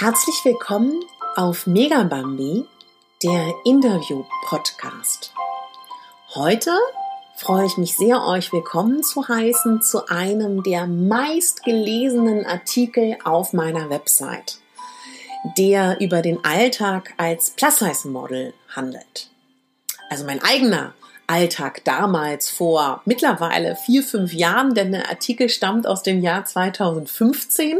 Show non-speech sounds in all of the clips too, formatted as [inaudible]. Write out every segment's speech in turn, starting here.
Herzlich willkommen auf Megabambi, der Interview-Podcast. Heute freue ich mich sehr, euch willkommen zu heißen zu einem der meistgelesenen Artikel auf meiner Website, der über den Alltag als Plus-Size-Model handelt. Also mein eigener Alltag damals vor mittlerweile vier, fünf Jahren, denn der Artikel stammt aus dem Jahr 2015.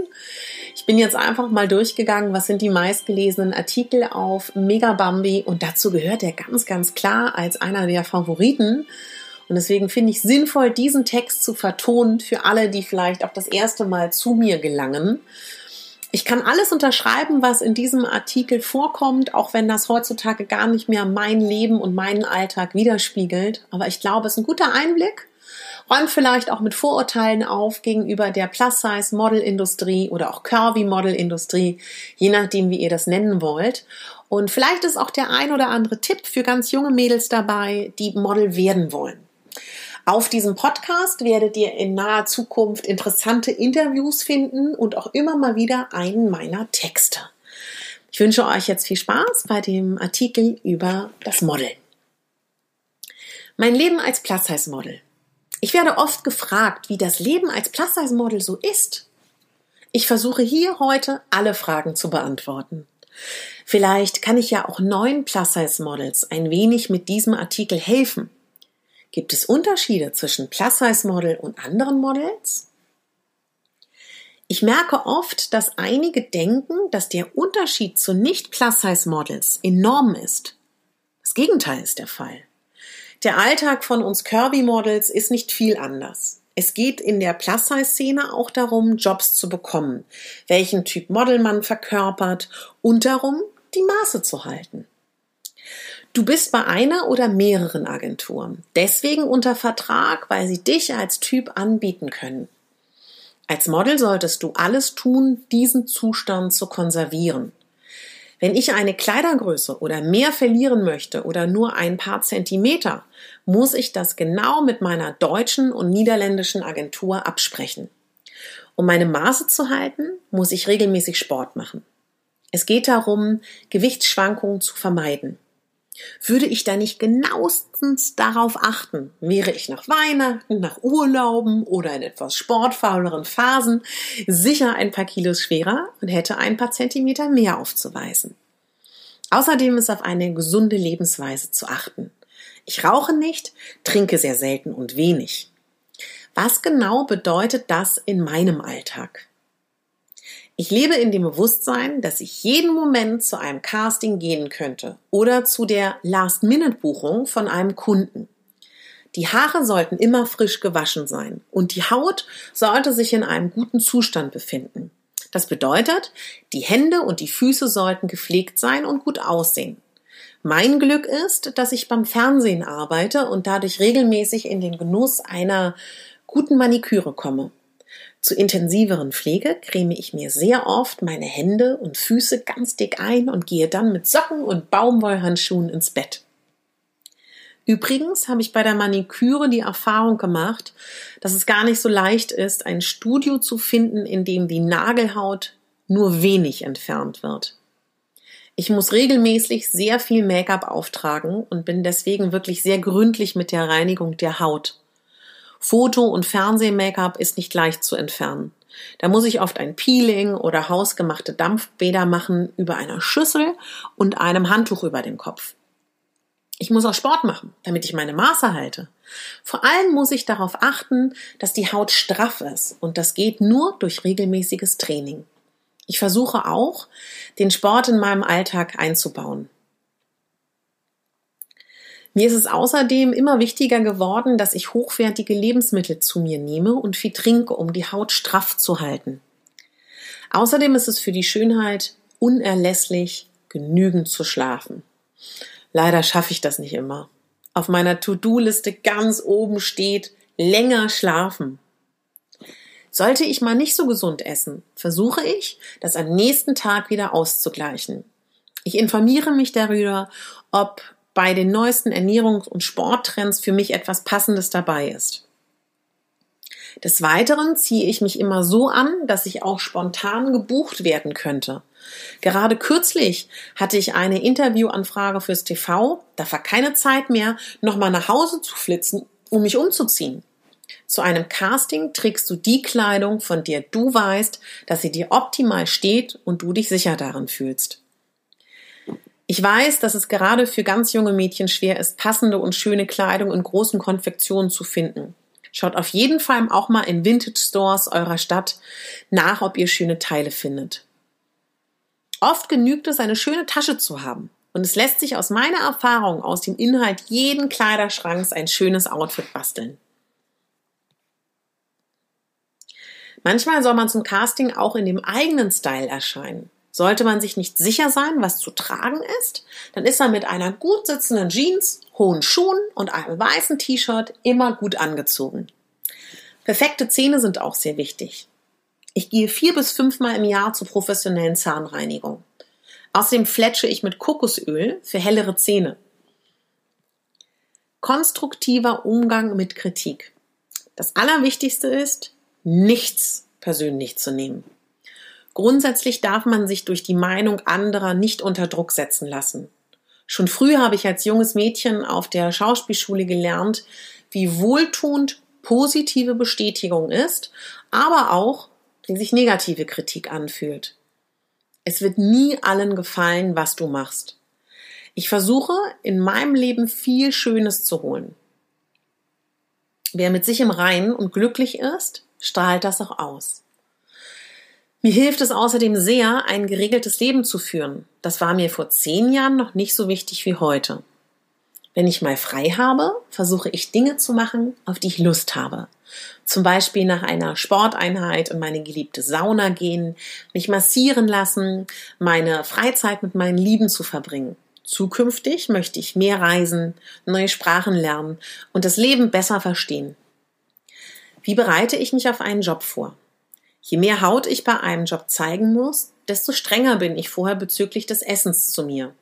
Ich bin jetzt einfach mal durchgegangen, was sind die meistgelesenen Artikel auf Megabambi und dazu gehört er ganz, ganz klar als einer der Favoriten. Und deswegen finde ich sinnvoll, diesen Text zu vertonen für alle, die vielleicht auch das erste Mal zu mir gelangen ich kann alles unterschreiben, was in diesem Artikel vorkommt, auch wenn das heutzutage gar nicht mehr mein Leben und meinen Alltag widerspiegelt. Aber ich glaube, es ist ein guter Einblick. Räumt vielleicht auch mit Vorurteilen auf gegenüber der Plus-Size-Model-Industrie oder auch Curvy-Model-Industrie, je nachdem, wie ihr das nennen wollt. Und vielleicht ist auch der ein oder andere Tipp für ganz junge Mädels dabei, die Model werden wollen. Auf diesem Podcast werdet ihr in naher Zukunft interessante Interviews finden und auch immer mal wieder einen meiner Texte. Ich wünsche euch jetzt viel Spaß bei dem Artikel über das Modeln. Mein Leben als Plus-Size-Model. Ich werde oft gefragt, wie das Leben als Plus-Size-Model so ist. Ich versuche hier heute alle Fragen zu beantworten. Vielleicht kann ich ja auch neuen Plus-Size-Models ein wenig mit diesem Artikel helfen Gibt es Unterschiede zwischen Plus-Size-Model und anderen Models? Ich merke oft, dass einige denken, dass der Unterschied zu nicht Plus-Size-Models enorm ist. Das Gegenteil ist der Fall. Der Alltag von uns Curvy-Models ist nicht viel anders. Es geht in der Plus-Size-Szene auch darum, Jobs zu bekommen, welchen Typ Model man verkörpert und darum, die Maße zu halten. Du bist bei einer oder mehreren Agenturen, deswegen unter Vertrag, weil sie dich als Typ anbieten können. Als Model solltest du alles tun, diesen Zustand zu konservieren. Wenn ich eine Kleidergröße oder mehr verlieren möchte oder nur ein paar Zentimeter, muss ich das genau mit meiner deutschen und niederländischen Agentur absprechen. Um meine Maße zu halten, muss ich regelmäßig Sport machen. Es geht darum, Gewichtsschwankungen zu vermeiden. Würde ich da nicht genauestens darauf achten, wäre ich nach Weihnachten, nach Urlauben oder in etwas sportfauleren Phasen sicher ein paar Kilos schwerer und hätte ein paar Zentimeter mehr aufzuweisen. Außerdem ist auf eine gesunde Lebensweise zu achten. Ich rauche nicht, trinke sehr selten und wenig. Was genau bedeutet das in meinem Alltag? Ich lebe in dem Bewusstsein, dass ich jeden Moment zu einem Casting gehen könnte oder zu der Last-Minute-Buchung von einem Kunden. Die Haare sollten immer frisch gewaschen sein und die Haut sollte sich in einem guten Zustand befinden. Das bedeutet, die Hände und die Füße sollten gepflegt sein und gut aussehen. Mein Glück ist, dass ich beim Fernsehen arbeite und dadurch regelmäßig in den Genuss einer guten Maniküre komme. Zur intensiveren Pflege creme ich mir sehr oft meine Hände und Füße ganz dick ein und gehe dann mit Socken und Baumwollhandschuhen ins Bett. Übrigens habe ich bei der Maniküre die Erfahrung gemacht, dass es gar nicht so leicht ist, ein Studio zu finden, in dem die Nagelhaut nur wenig entfernt wird. Ich muss regelmäßig sehr viel Make-up auftragen und bin deswegen wirklich sehr gründlich mit der Reinigung der Haut. Foto- und Fernseh-Make-up ist nicht leicht zu entfernen. Da muss ich oft ein Peeling oder hausgemachte Dampfbäder machen über einer Schüssel und einem Handtuch über dem Kopf. Ich muss auch Sport machen, damit ich meine Maße halte. Vor allem muss ich darauf achten, dass die Haut straff ist und das geht nur durch regelmäßiges Training. Ich versuche auch, den Sport in meinem Alltag einzubauen. Mir ist es außerdem immer wichtiger geworden, dass ich hochwertige Lebensmittel zu mir nehme und viel trinke, um die Haut straff zu halten. Außerdem ist es für die Schönheit unerlässlich, genügend zu schlafen. Leider schaffe ich das nicht immer. Auf meiner To-Do-Liste ganz oben steht länger schlafen. Sollte ich mal nicht so gesund essen, versuche ich, das am nächsten Tag wieder auszugleichen. Ich informiere mich darüber, ob bei den neuesten Ernährungs- und Sporttrends für mich etwas Passendes dabei ist. Des Weiteren ziehe ich mich immer so an, dass ich auch spontan gebucht werden könnte. Gerade kürzlich hatte ich eine Interviewanfrage fürs TV. Da war keine Zeit mehr, nochmal nach Hause zu flitzen, um mich umzuziehen. Zu einem Casting trägst du die Kleidung, von der du weißt, dass sie dir optimal steht und du dich sicher darin fühlst. Ich weiß, dass es gerade für ganz junge Mädchen schwer ist, passende und schöne Kleidung in großen Konfektionen zu finden. Schaut auf jeden Fall auch mal in Vintage Stores eurer Stadt nach, ob ihr schöne Teile findet. Oft genügt es, eine schöne Tasche zu haben. Und es lässt sich aus meiner Erfahrung aus dem Inhalt jeden Kleiderschranks ein schönes Outfit basteln. Manchmal soll man zum Casting auch in dem eigenen Style erscheinen. Sollte man sich nicht sicher sein, was zu tragen ist, dann ist man mit einer gut sitzenden Jeans, hohen Schuhen und einem weißen T-Shirt immer gut angezogen. Perfekte Zähne sind auch sehr wichtig. Ich gehe vier bis fünfmal im Jahr zur professionellen Zahnreinigung. Außerdem fletsche ich mit Kokosöl für hellere Zähne. Konstruktiver Umgang mit Kritik. Das Allerwichtigste ist, nichts persönlich zu nehmen. Grundsätzlich darf man sich durch die Meinung anderer nicht unter Druck setzen lassen. Schon früh habe ich als junges Mädchen auf der Schauspielschule gelernt, wie wohltuend positive Bestätigung ist, aber auch, wie sich negative Kritik anfühlt. Es wird nie allen gefallen, was du machst. Ich versuche in meinem Leben viel Schönes zu holen. Wer mit sich im Reinen und glücklich ist, strahlt das auch aus. Mir hilft es außerdem sehr, ein geregeltes Leben zu führen. Das war mir vor zehn Jahren noch nicht so wichtig wie heute. Wenn ich mal frei habe, versuche ich Dinge zu machen, auf die ich Lust habe. Zum Beispiel nach einer Sporteinheit in meine geliebte Sauna gehen, mich massieren lassen, meine Freizeit mit meinen Lieben zu verbringen. Zukünftig möchte ich mehr reisen, neue Sprachen lernen und das Leben besser verstehen. Wie bereite ich mich auf einen Job vor? Je mehr Haut ich bei einem Job zeigen muss, desto strenger bin ich vorher bezüglich des Essens zu mir.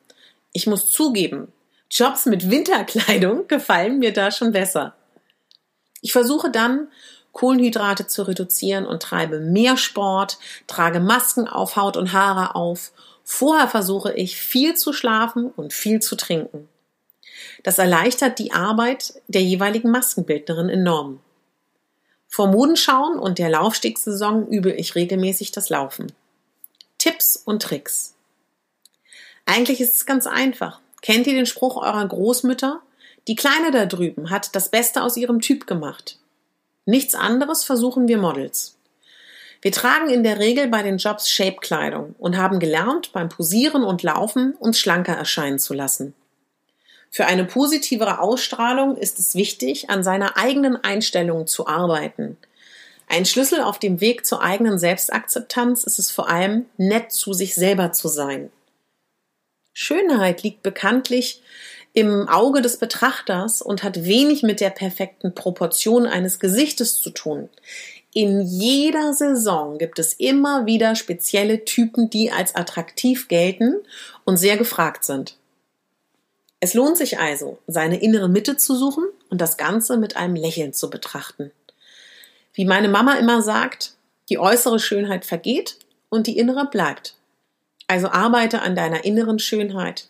Ich muss zugeben, Jobs mit Winterkleidung [laughs] gefallen mir da schon besser. Ich versuche dann, Kohlenhydrate zu reduzieren und treibe mehr Sport, trage Masken auf Haut und Haare auf. Vorher versuche ich viel zu schlafen und viel zu trinken. Das erleichtert die Arbeit der jeweiligen Maskenbildnerin enorm. Vor Modenschauen und der Laufstegsaison übe ich regelmäßig das Laufen. Tipps und Tricks. Eigentlich ist es ganz einfach. Kennt ihr den Spruch eurer Großmütter? Die Kleine da drüben hat das Beste aus ihrem Typ gemacht. Nichts anderes versuchen wir Models. Wir tragen in der Regel bei den Jobs Shape-Kleidung und haben gelernt, beim Posieren und Laufen uns schlanker erscheinen zu lassen. Für eine positivere Ausstrahlung ist es wichtig, an seiner eigenen Einstellung zu arbeiten. Ein Schlüssel auf dem Weg zur eigenen Selbstakzeptanz ist es vor allem, nett zu sich selber zu sein. Schönheit liegt bekanntlich im Auge des Betrachters und hat wenig mit der perfekten Proportion eines Gesichtes zu tun. In jeder Saison gibt es immer wieder spezielle Typen, die als attraktiv gelten und sehr gefragt sind. Es lohnt sich also, seine innere Mitte zu suchen und das Ganze mit einem Lächeln zu betrachten. Wie meine Mama immer sagt, die äußere Schönheit vergeht und die innere bleibt. Also arbeite an deiner inneren Schönheit.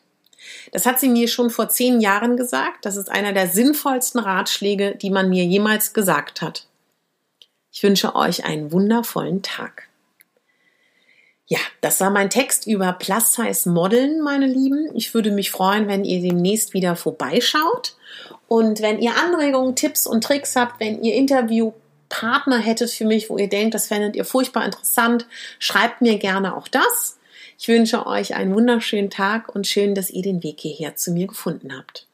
Das hat sie mir schon vor zehn Jahren gesagt. Das ist einer der sinnvollsten Ratschläge, die man mir jemals gesagt hat. Ich wünsche euch einen wundervollen Tag. Ja, das war mein Text über Plus-Size-Modeln, meine Lieben. Ich würde mich freuen, wenn ihr demnächst wieder vorbeischaut. Und wenn ihr Anregungen, Tipps und Tricks habt, wenn ihr Interviewpartner hättet für mich, wo ihr denkt, das fändet ihr furchtbar interessant, schreibt mir gerne auch das. Ich wünsche euch einen wunderschönen Tag und schön, dass ihr den Weg hierher zu mir gefunden habt.